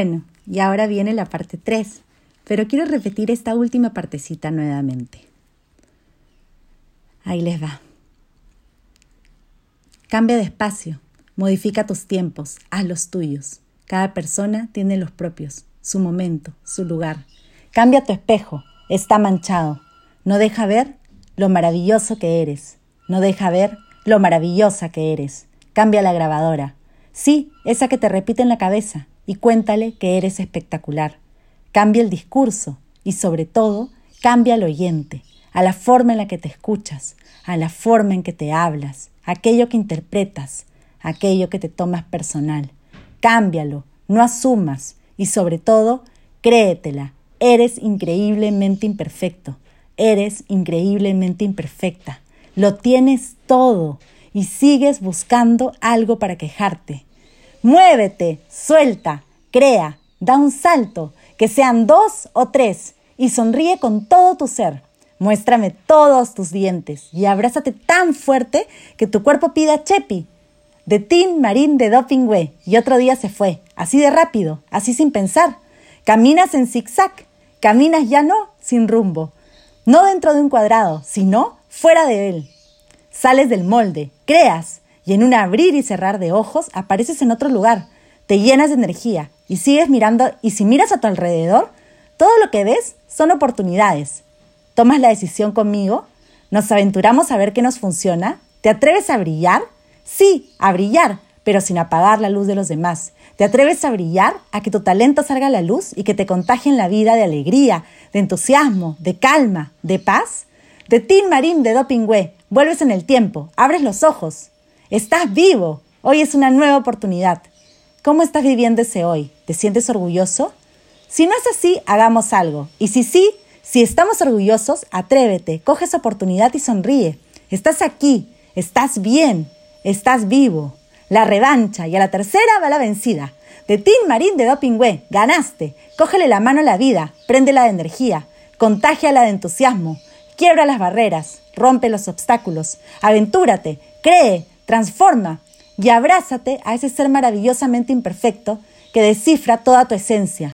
Bueno, y ahora viene la parte 3, pero quiero repetir esta última partecita nuevamente. Ahí les va. Cambia de espacio, modifica tus tiempos, haz los tuyos. Cada persona tiene los propios, su momento, su lugar. Cambia tu espejo, está manchado. No deja ver lo maravilloso que eres. No deja ver lo maravillosa que eres. Cambia la grabadora. Sí, esa que te repite en la cabeza y cuéntale que eres espectacular. Cambia el discurso y sobre todo cambia el oyente, a la forma en la que te escuchas, a la forma en que te hablas, aquello que interpretas, aquello que te tomas personal. Cámbialo, no asumas y sobre todo, créetela. Eres increíblemente imperfecto, eres increíblemente imperfecta. Lo tienes todo y sigues buscando algo para quejarte. Muévete, suelta, crea, da un salto, que sean dos o tres, y sonríe con todo tu ser. Muéstrame todos tus dientes y abrázate tan fuerte que tu cuerpo pida Chepi. De Tin Marín de Dopingüe y otro día se fue, así de rápido, así sin pensar. Caminas en zigzag, caminas ya no sin rumbo, no dentro de un cuadrado, sino fuera de él. Sales del molde, creas, y en un abrir y cerrar de ojos apareces en otro lugar, te llenas de energía y sigues mirando y si miras a tu alrededor, todo lo que ves son oportunidades. ¿Tomas la decisión conmigo? ¿Nos aventuramos a ver qué nos funciona? ¿Te atreves a brillar? Sí, a brillar, pero sin apagar la luz de los demás. ¿Te atreves a brillar, a que tu talento salga a la luz y que te contagien la vida de alegría, de entusiasmo, de calma, de paz? De Tin Marín de Dopingüe, vuelves en el tiempo, abres los ojos, Estás vivo. Hoy es una nueva oportunidad. ¿Cómo estás viviendo ese hoy? ¿Te sientes orgulloso? Si no es así, hagamos algo. Y si sí, si estamos orgullosos, atrévete, coge esa oportunidad y sonríe. Estás aquí, estás bien, estás vivo. La revancha y a la tercera va la vencida. De Tim Marín de Dopingüe, ganaste. Cógele la mano a la vida, préndela de energía, contágiala de entusiasmo, quiebra las barreras, rompe los obstáculos, aventúrate, cree, transforma y abrázate a ese ser maravillosamente imperfecto que descifra toda tu esencia.